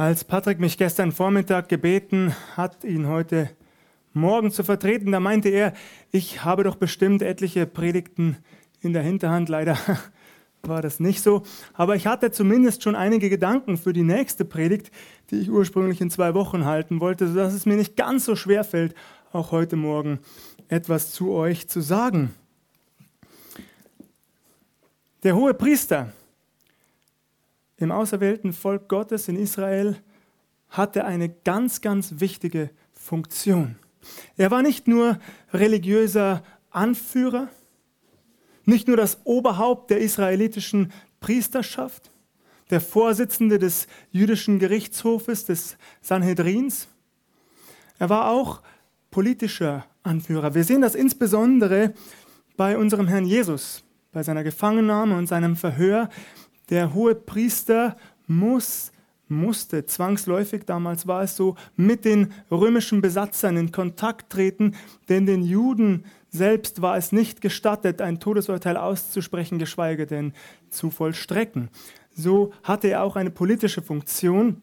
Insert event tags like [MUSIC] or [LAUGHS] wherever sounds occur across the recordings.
Als Patrick mich gestern Vormittag gebeten hat, ihn heute Morgen zu vertreten, da meinte er, ich habe doch bestimmt etliche Predigten in der Hinterhand. Leider [LAUGHS] war das nicht so. Aber ich hatte zumindest schon einige Gedanken für die nächste Predigt, die ich ursprünglich in zwei Wochen halten wollte, sodass es mir nicht ganz so schwer fällt, auch heute Morgen etwas zu euch zu sagen. Der hohe Priester im auserwählten Volk Gottes in Israel hatte eine ganz, ganz wichtige Funktion. Er war nicht nur religiöser Anführer, nicht nur das Oberhaupt der israelitischen Priesterschaft, der Vorsitzende des jüdischen Gerichtshofes, des Sanhedrins. Er war auch politischer Anführer. Wir sehen das insbesondere bei unserem Herrn Jesus, bei seiner Gefangennahme und seinem Verhör. Der hohe Priester muss, musste zwangsläufig, damals war es so, mit den römischen Besatzern in Kontakt treten, denn den Juden selbst war es nicht gestattet, ein Todesurteil auszusprechen, geschweige denn zu vollstrecken. So hatte er auch eine politische Funktion.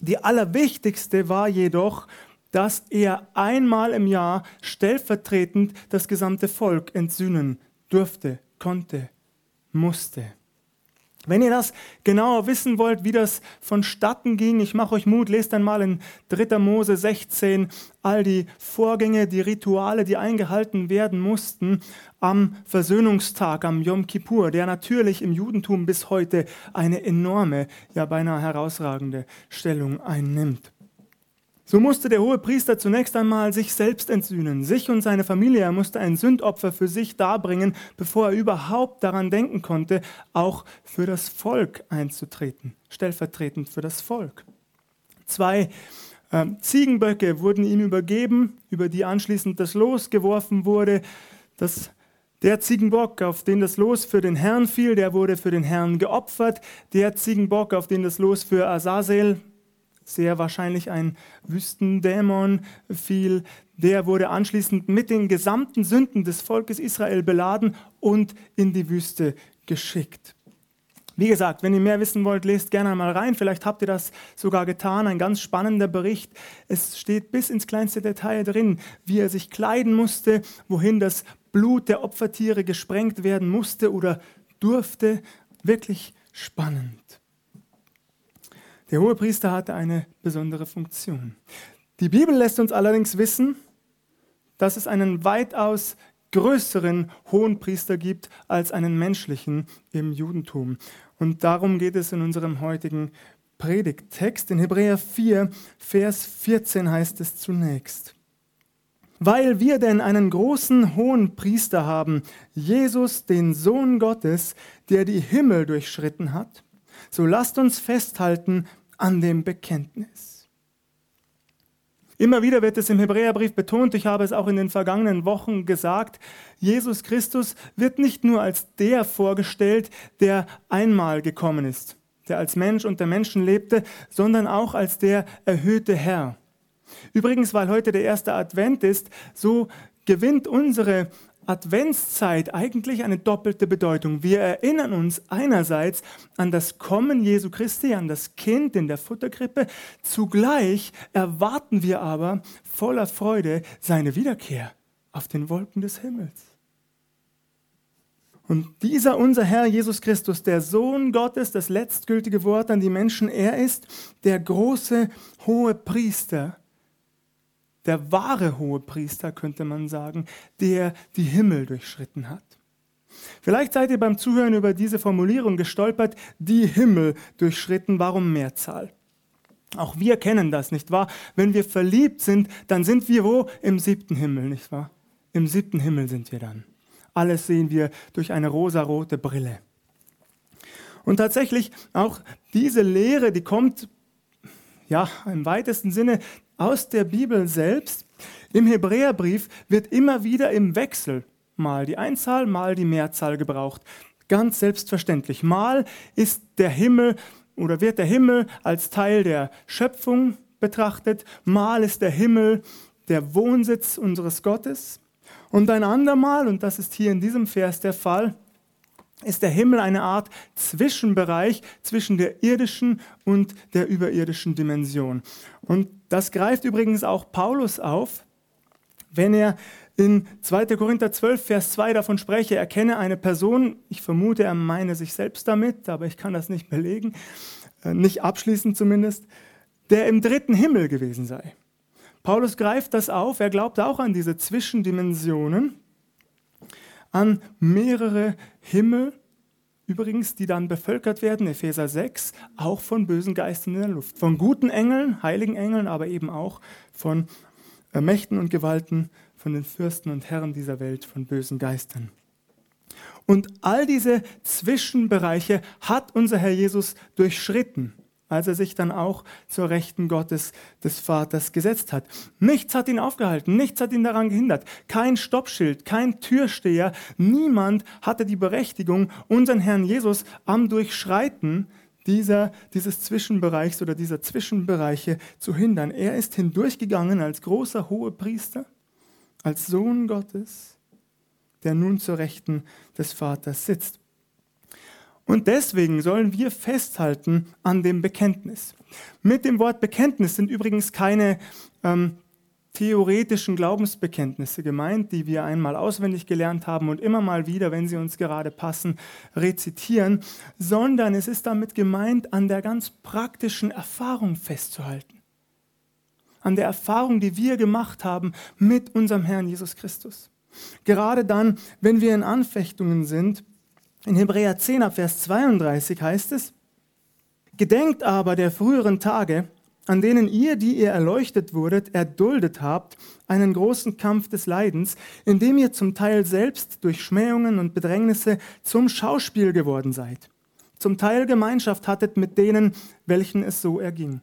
Die allerwichtigste war jedoch, dass er einmal im Jahr stellvertretend das gesamte Volk entsühnen durfte, konnte, musste. Wenn ihr das genauer wissen wollt, wie das vonstatten ging, ich mache euch Mut, lest einmal in 3. Mose 16 all die Vorgänge, die Rituale, die eingehalten werden mussten am Versöhnungstag, am Yom Kippur, der natürlich im Judentum bis heute eine enorme, ja beinahe herausragende Stellung einnimmt. So musste der hohe Priester zunächst einmal sich selbst entsühnen, sich und seine Familie. Er musste ein Sündopfer für sich darbringen, bevor er überhaupt daran denken konnte, auch für das Volk einzutreten, stellvertretend für das Volk. Zwei äh, Ziegenböcke wurden ihm übergeben, über die anschließend das Los geworfen wurde. Das der Ziegenbock, auf den das Los für den Herrn fiel, der wurde für den Herrn geopfert. Der Ziegenbock, auf den das Los für Azazel sehr wahrscheinlich ein Wüstendämon fiel. Der wurde anschließend mit den gesamten Sünden des Volkes Israel beladen und in die Wüste geschickt. Wie gesagt, wenn ihr mehr wissen wollt, lest gerne mal rein. Vielleicht habt ihr das sogar getan. Ein ganz spannender Bericht. Es steht bis ins kleinste Detail drin, wie er sich kleiden musste, wohin das Blut der Opfertiere gesprengt werden musste oder durfte. Wirklich spannend. Der Hohepriester hatte eine besondere Funktion. Die Bibel lässt uns allerdings wissen, dass es einen weitaus größeren Hohenpriester gibt als einen menschlichen im Judentum. Und darum geht es in unserem heutigen Predigttext. In Hebräer 4, Vers 14 heißt es zunächst. Weil wir denn einen großen hohen Priester haben, Jesus, den Sohn Gottes, der die Himmel durchschritten hat, so lasst uns festhalten an dem Bekenntnis. Immer wieder wird es im Hebräerbrief betont, ich habe es auch in den vergangenen Wochen gesagt, Jesus Christus wird nicht nur als der vorgestellt, der einmal gekommen ist, der als Mensch unter Menschen lebte, sondern auch als der erhöhte Herr. Übrigens, weil heute der erste Advent ist, so gewinnt unsere Adventszeit eigentlich eine doppelte Bedeutung. Wir erinnern uns einerseits an das Kommen Jesu Christi, an das Kind in der Futterkrippe. Zugleich erwarten wir aber voller Freude seine Wiederkehr auf den Wolken des Himmels. Und dieser unser Herr Jesus Christus, der Sohn Gottes, das letztgültige Wort an die Menschen, er ist der große hohe Priester, der wahre hohe Priester, könnte man sagen, der die Himmel durchschritten hat. Vielleicht seid ihr beim Zuhören über diese Formulierung gestolpert, die Himmel durchschritten, warum Mehrzahl? Auch wir kennen das, nicht wahr? Wenn wir verliebt sind, dann sind wir wo? Im siebten Himmel, nicht wahr? Im siebten Himmel sind wir dann. Alles sehen wir durch eine rosarote Brille. Und tatsächlich auch diese Lehre, die kommt ja im weitesten Sinne aus der Bibel selbst. Im Hebräerbrief wird immer wieder im Wechsel mal die Einzahl, mal die Mehrzahl gebraucht. Ganz selbstverständlich. Mal ist der Himmel oder wird der Himmel als Teil der Schöpfung betrachtet. Mal ist der Himmel der Wohnsitz unseres Gottes. Und ein andermal, und das ist hier in diesem Vers der Fall, ist der Himmel eine Art Zwischenbereich zwischen der irdischen und der überirdischen Dimension. Und das greift übrigens auch Paulus auf, wenn er in 2. Korinther 12, Vers 2 davon spreche, erkenne eine Person, ich vermute, er meine sich selbst damit, aber ich kann das nicht belegen, äh, nicht abschließend zumindest, der im dritten Himmel gewesen sei. Paulus greift das auf, er glaubt auch an diese Zwischendimensionen, an mehrere Himmel, übrigens, die dann bevölkert werden, Epheser 6, auch von bösen Geistern in der Luft, von guten Engeln, heiligen Engeln, aber eben auch von Mächten und Gewalten, von den Fürsten und Herren dieser Welt, von bösen Geistern. Und all diese Zwischenbereiche hat unser Herr Jesus durchschritten als er sich dann auch zur Rechten Gottes des Vaters gesetzt hat. Nichts hat ihn aufgehalten, nichts hat ihn daran gehindert. Kein Stoppschild, kein Türsteher, niemand hatte die Berechtigung, unseren Herrn Jesus am Durchschreiten dieser, dieses Zwischenbereichs oder dieser Zwischenbereiche zu hindern. Er ist hindurchgegangen als großer Hohepriester, als Sohn Gottes, der nun zur Rechten des Vaters sitzt. Und deswegen sollen wir festhalten an dem Bekenntnis. Mit dem Wort Bekenntnis sind übrigens keine ähm, theoretischen Glaubensbekenntnisse gemeint, die wir einmal auswendig gelernt haben und immer mal wieder, wenn sie uns gerade passen, rezitieren, sondern es ist damit gemeint, an der ganz praktischen Erfahrung festzuhalten. An der Erfahrung, die wir gemacht haben mit unserem Herrn Jesus Christus. Gerade dann, wenn wir in Anfechtungen sind, in Hebräer 10 Vers 32 heißt es, Gedenkt aber der früheren Tage, an denen ihr, die ihr erleuchtet wurdet, erduldet habt, einen großen Kampf des Leidens, indem ihr zum Teil selbst durch Schmähungen und Bedrängnisse zum Schauspiel geworden seid, zum Teil Gemeinschaft hattet mit denen, welchen es so erging.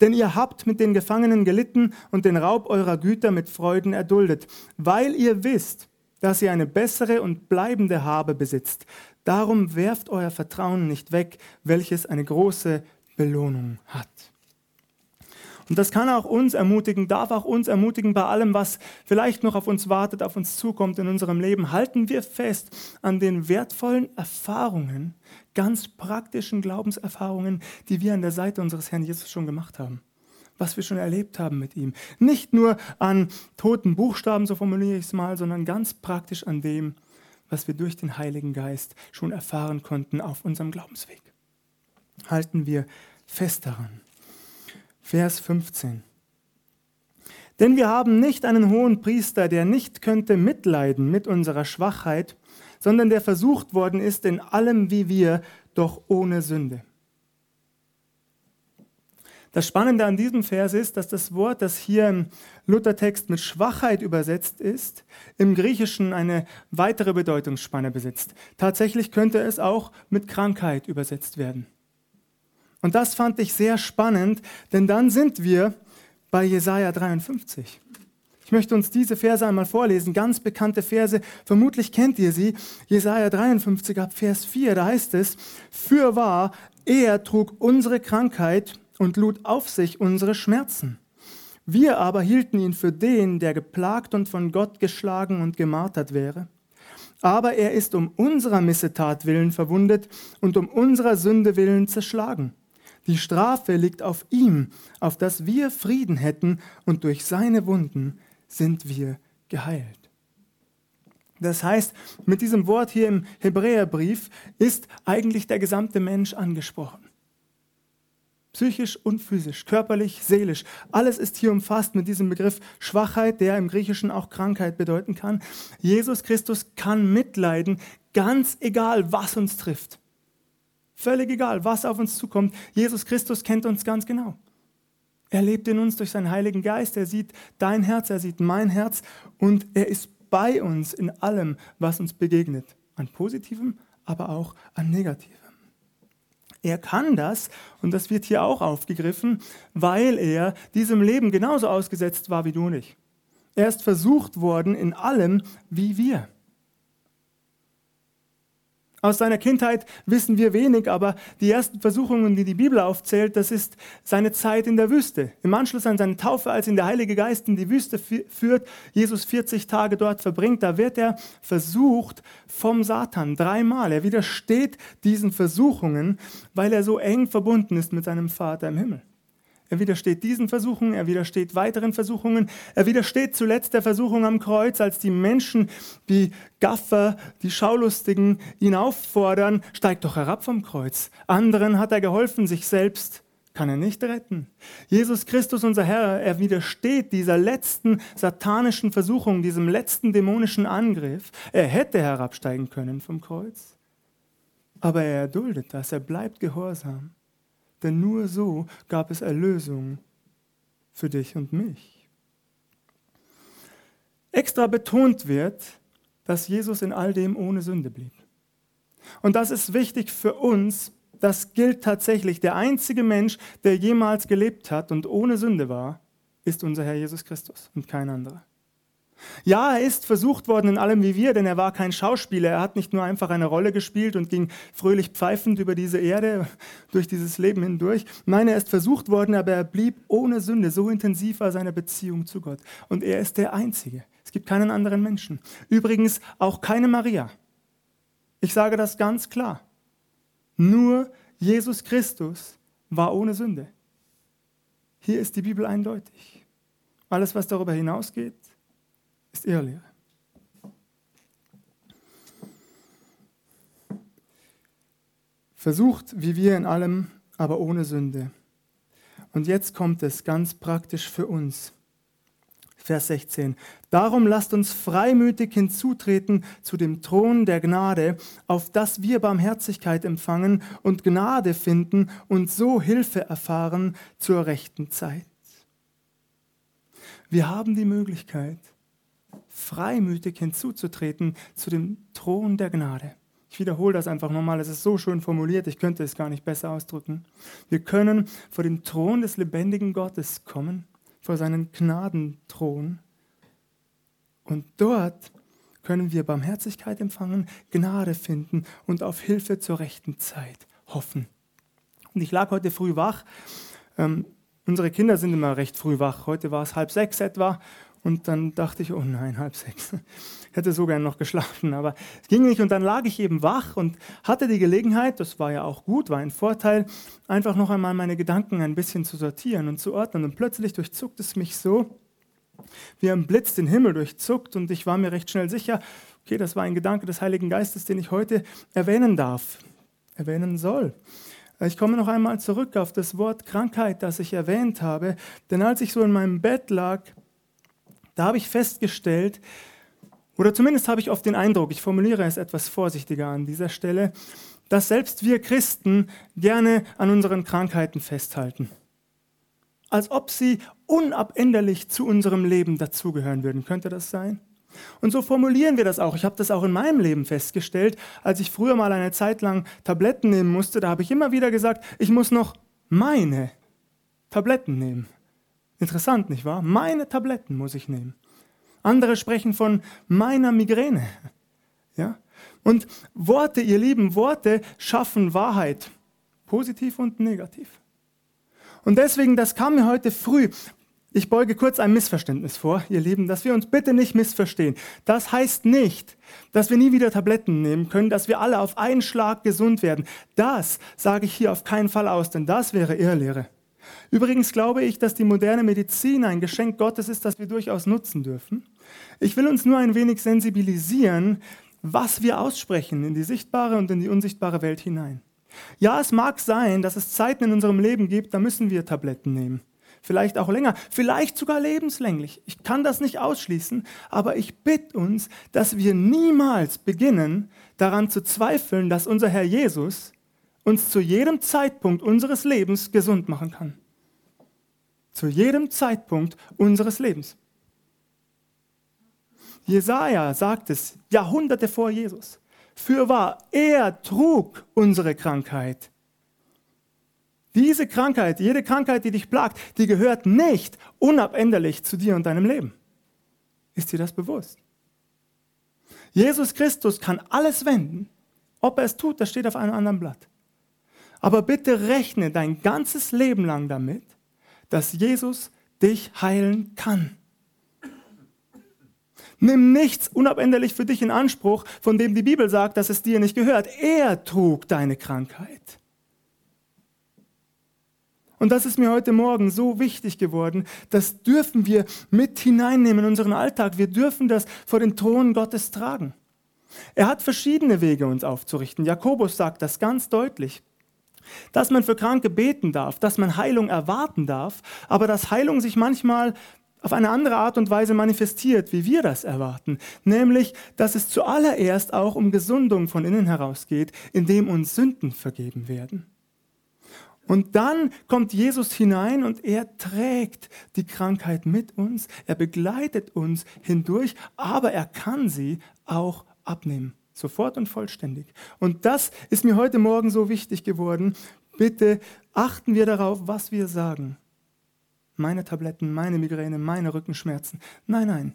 Denn ihr habt mit den Gefangenen gelitten und den Raub eurer Güter mit Freuden erduldet, weil ihr wisst, dass ihr eine bessere und bleibende Habe besitzt. Darum werft euer Vertrauen nicht weg, welches eine große Belohnung hat. Und das kann auch uns ermutigen, darf auch uns ermutigen bei allem, was vielleicht noch auf uns wartet, auf uns zukommt in unserem Leben. Halten wir fest an den wertvollen Erfahrungen, ganz praktischen Glaubenserfahrungen, die wir an der Seite unseres Herrn Jesus schon gemacht haben. Was wir schon erlebt haben mit ihm. Nicht nur an toten Buchstaben, so formuliere ich es mal, sondern ganz praktisch an dem, was wir durch den Heiligen Geist schon erfahren konnten auf unserem Glaubensweg. Halten wir fest daran. Vers 15. Denn wir haben nicht einen hohen Priester, der nicht könnte mitleiden mit unserer Schwachheit, sondern der versucht worden ist in allem wie wir, doch ohne Sünde. Das Spannende an diesem Vers ist, dass das Wort, das hier im Luthertext mit Schwachheit übersetzt ist, im Griechischen eine weitere Bedeutungsspanne besitzt. Tatsächlich könnte es auch mit Krankheit übersetzt werden. Und das fand ich sehr spannend, denn dann sind wir bei Jesaja 53. Ich möchte uns diese Verse einmal vorlesen, ganz bekannte Verse, vermutlich kennt ihr sie. Jesaja 53 ab Vers 4, da heißt es: Fürwahr, er trug unsere Krankheit und lud auf sich unsere Schmerzen. Wir aber hielten ihn für den, der geplagt und von Gott geschlagen und gemartert wäre. Aber er ist um unserer Missetat willen verwundet und um unserer Sünde willen zerschlagen. Die Strafe liegt auf ihm, auf dass wir Frieden hätten, und durch seine Wunden sind wir geheilt. Das heißt, mit diesem Wort hier im Hebräerbrief ist eigentlich der gesamte Mensch angesprochen. Psychisch und physisch, körperlich, seelisch. Alles ist hier umfasst mit diesem Begriff Schwachheit, der im Griechischen auch Krankheit bedeuten kann. Jesus Christus kann mitleiden, ganz egal, was uns trifft. Völlig egal, was auf uns zukommt. Jesus Christus kennt uns ganz genau. Er lebt in uns durch seinen Heiligen Geist. Er sieht dein Herz, er sieht mein Herz und er ist bei uns in allem, was uns begegnet. An positivem, aber auch an negativem. Er kann das, und das wird hier auch aufgegriffen, weil er diesem Leben genauso ausgesetzt war wie du und ich. Er ist versucht worden in allem wie wir. Aus seiner Kindheit wissen wir wenig, aber die ersten Versuchungen, die die Bibel aufzählt, das ist seine Zeit in der Wüste. Im Anschluss an seine Taufe, als ihn der Heilige Geist in die Wüste führt, Jesus 40 Tage dort verbringt, da wird er versucht vom Satan dreimal. Er widersteht diesen Versuchungen, weil er so eng verbunden ist mit seinem Vater im Himmel. Er widersteht diesen Versuchungen, er widersteht weiteren Versuchungen, er widersteht zuletzt der Versuchung am Kreuz, als die Menschen, die Gaffer, die Schaulustigen ihn auffordern, steig doch herab vom Kreuz. Anderen hat er geholfen, sich selbst kann er nicht retten. Jesus Christus, unser Herr, er widersteht dieser letzten satanischen Versuchung, diesem letzten dämonischen Angriff. Er hätte herabsteigen können vom Kreuz, aber er erduldet das, er bleibt gehorsam. Denn nur so gab es Erlösung für dich und mich. Extra betont wird, dass Jesus in all dem ohne Sünde blieb. Und das ist wichtig für uns. Das gilt tatsächlich. Der einzige Mensch, der jemals gelebt hat und ohne Sünde war, ist unser Herr Jesus Christus und kein anderer. Ja, er ist versucht worden in allem wie wir, denn er war kein Schauspieler. Er hat nicht nur einfach eine Rolle gespielt und ging fröhlich pfeifend über diese Erde, [LAUGHS] durch dieses Leben hindurch. Nein, er ist versucht worden, aber er blieb ohne Sünde. So intensiv war seine Beziehung zu Gott. Und er ist der Einzige. Es gibt keinen anderen Menschen. Übrigens auch keine Maria. Ich sage das ganz klar. Nur Jesus Christus war ohne Sünde. Hier ist die Bibel eindeutig. Alles, was darüber hinausgeht, ist Irrlehre. Versucht wie wir in allem, aber ohne Sünde. Und jetzt kommt es ganz praktisch für uns. Vers 16. Darum lasst uns freimütig hinzutreten zu dem Thron der Gnade, auf dass wir Barmherzigkeit empfangen und Gnade finden und so Hilfe erfahren zur rechten Zeit. Wir haben die Möglichkeit, freimütig hinzuzutreten zu dem Thron der Gnade. Ich wiederhole das einfach nochmal, es ist so schön formuliert, ich könnte es gar nicht besser ausdrücken. Wir können vor den Thron des lebendigen Gottes kommen, vor seinen Gnadenthron. Und dort können wir Barmherzigkeit empfangen, Gnade finden und auf Hilfe zur rechten Zeit hoffen. Und ich lag heute früh wach. Ähm, unsere Kinder sind immer recht früh wach. Heute war es halb sechs etwa und dann dachte ich, oh nein, halb sechs. Hätte so gern noch geschlafen, aber es ging nicht. Und dann lag ich eben wach und hatte die Gelegenheit, das war ja auch gut, war ein Vorteil, einfach noch einmal meine Gedanken ein bisschen zu sortieren und zu ordnen. Und plötzlich durchzuckt es mich so, wie ein Blitz den Himmel durchzuckt. Und ich war mir recht schnell sicher, okay, das war ein Gedanke des Heiligen Geistes, den ich heute erwähnen darf, erwähnen soll. Ich komme noch einmal zurück auf das Wort Krankheit, das ich erwähnt habe. Denn als ich so in meinem Bett lag, da habe ich festgestellt, oder zumindest habe ich oft den Eindruck, ich formuliere es etwas vorsichtiger an dieser Stelle, dass selbst wir Christen gerne an unseren Krankheiten festhalten. Als ob sie unabänderlich zu unserem Leben dazugehören würden. Könnte das sein? Und so formulieren wir das auch. Ich habe das auch in meinem Leben festgestellt. Als ich früher mal eine Zeit lang Tabletten nehmen musste, da habe ich immer wieder gesagt, ich muss noch meine Tabletten nehmen. Interessant, nicht wahr? Meine Tabletten muss ich nehmen. Andere sprechen von meiner Migräne. Ja? Und Worte, ihr lieben Worte schaffen Wahrheit, positiv und negativ. Und deswegen, das kam mir heute früh. Ich beuge kurz ein Missverständnis vor, ihr Lieben, dass wir uns bitte nicht missverstehen. Das heißt nicht, dass wir nie wieder Tabletten nehmen können, dass wir alle auf einen Schlag gesund werden. Das sage ich hier auf keinen Fall aus, denn das wäre Irrlehre. Übrigens glaube ich, dass die moderne Medizin ein Geschenk Gottes ist, das wir durchaus nutzen dürfen. Ich will uns nur ein wenig sensibilisieren, was wir aussprechen in die sichtbare und in die unsichtbare Welt hinein. Ja, es mag sein, dass es Zeiten in unserem Leben gibt, da müssen wir Tabletten nehmen. Vielleicht auch länger, vielleicht sogar lebenslänglich. Ich kann das nicht ausschließen, aber ich bitte uns, dass wir niemals beginnen, daran zu zweifeln, dass unser Herr Jesus uns zu jedem Zeitpunkt unseres Lebens gesund machen kann. Zu jedem Zeitpunkt unseres Lebens. Jesaja sagt es Jahrhunderte vor Jesus. Fürwahr, er trug unsere Krankheit. Diese Krankheit, jede Krankheit, die dich plagt, die gehört nicht unabänderlich zu dir und deinem Leben. Ist dir das bewusst? Jesus Christus kann alles wenden Ob er es tut, das steht auf einem anderen Blatt. Aber bitte rechne dein ganzes Leben lang damit, dass Jesus dich heilen kann. Nimm nichts unabänderlich für dich in Anspruch, von dem die Bibel sagt, dass es dir nicht gehört. Er trug deine Krankheit. Und das ist mir heute Morgen so wichtig geworden. Das dürfen wir mit hineinnehmen in unseren Alltag. Wir dürfen das vor den Thron Gottes tragen. Er hat verschiedene Wege, uns aufzurichten. Jakobus sagt das ganz deutlich. Dass man für Kranke beten darf, dass man Heilung erwarten darf, aber dass Heilung sich manchmal auf eine andere Art und Weise manifestiert, wie wir das erwarten, nämlich, dass es zuallererst auch um Gesundung von innen heraus geht, indem uns Sünden vergeben werden. Und dann kommt Jesus hinein und er trägt die Krankheit mit uns, er begleitet uns hindurch, aber er kann sie auch abnehmen, sofort und vollständig. Und das ist mir heute Morgen so wichtig geworden. Bitte achten wir darauf, was wir sagen. Meine Tabletten, meine Migräne, meine Rückenschmerzen. Nein, nein.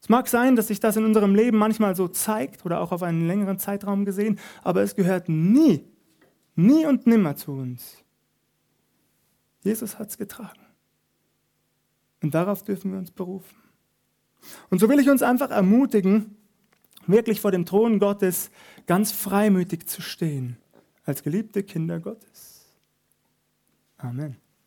Es mag sein, dass sich das in unserem Leben manchmal so zeigt oder auch auf einen längeren Zeitraum gesehen, aber es gehört nie Nie und nimmer zu uns. Jesus hat es getragen. Und darauf dürfen wir uns berufen. Und so will ich uns einfach ermutigen, wirklich vor dem Thron Gottes ganz freimütig zu stehen, als geliebte Kinder Gottes. Amen.